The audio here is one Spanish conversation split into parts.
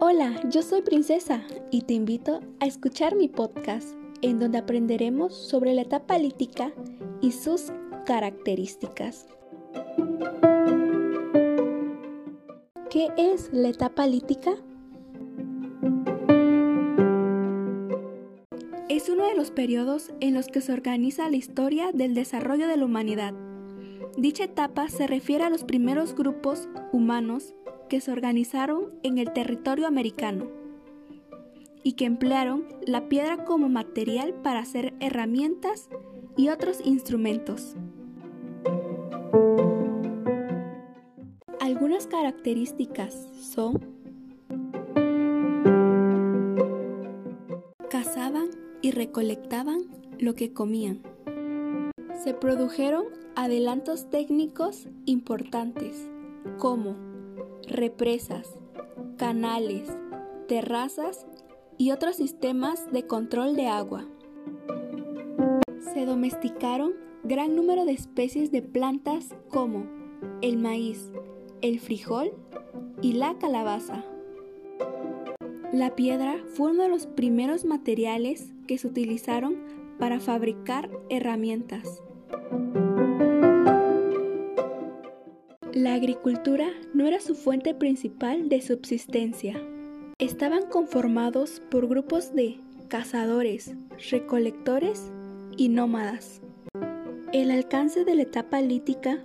Hola, yo soy Princesa y te invito a escuchar mi podcast en donde aprenderemos sobre la etapa lítica y sus características. ¿Qué es la etapa lítica? Es uno de los periodos en los que se organiza la historia del desarrollo de la humanidad. Dicha etapa se refiere a los primeros grupos humanos que se organizaron en el territorio americano y que emplearon la piedra como material para hacer herramientas y otros instrumentos. Algunas características son cazaban y recolectaban lo que comían. Se produjeron adelantos técnicos importantes como represas, canales, terrazas y otros sistemas de control de agua. Se domesticaron gran número de especies de plantas como el maíz, el frijol y la calabaza. La piedra fue uno de los primeros materiales que se utilizaron para fabricar herramientas. La agricultura no era su fuente principal de subsistencia. Estaban conformados por grupos de cazadores, recolectores y nómadas. El alcance de la etapa lítica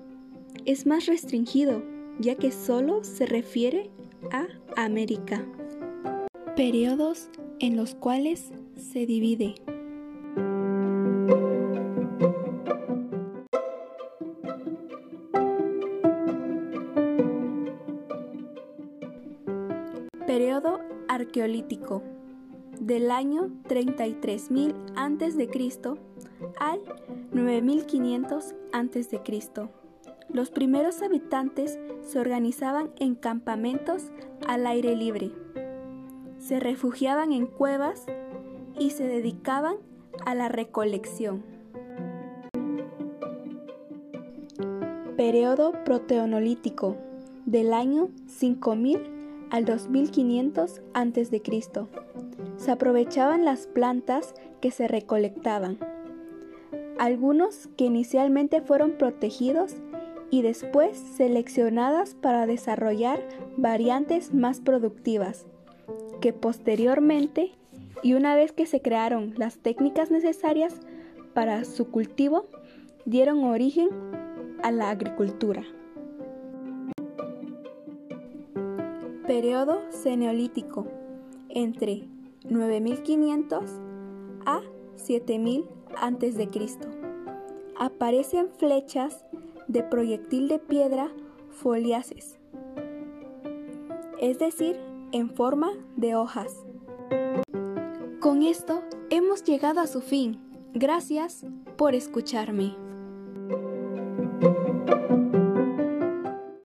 es más restringido, ya que solo se refiere a América. Periodos en los cuales se divide. Periodo arqueolítico del año 33.000 a.C. al 9.500 a.C. Los primeros habitantes se organizaban en campamentos al aire libre. Se refugiaban en cuevas y se dedicaban a la recolección. Periodo proteonolítico del año 5000 al 2500 a.C. Se aprovechaban las plantas que se recolectaban. Algunos que inicialmente fueron protegidos y después seleccionadas para desarrollar variantes más productivas, que posteriormente y una vez que se crearon las técnicas necesarias para su cultivo, dieron origen a la agricultura. Periodo Ceneolítico entre 9500 a 7000 a.C. Aparecen flechas de proyectil de piedra foliaces, es decir, en forma de hojas. Con esto hemos llegado a su fin. Gracias por escucharme.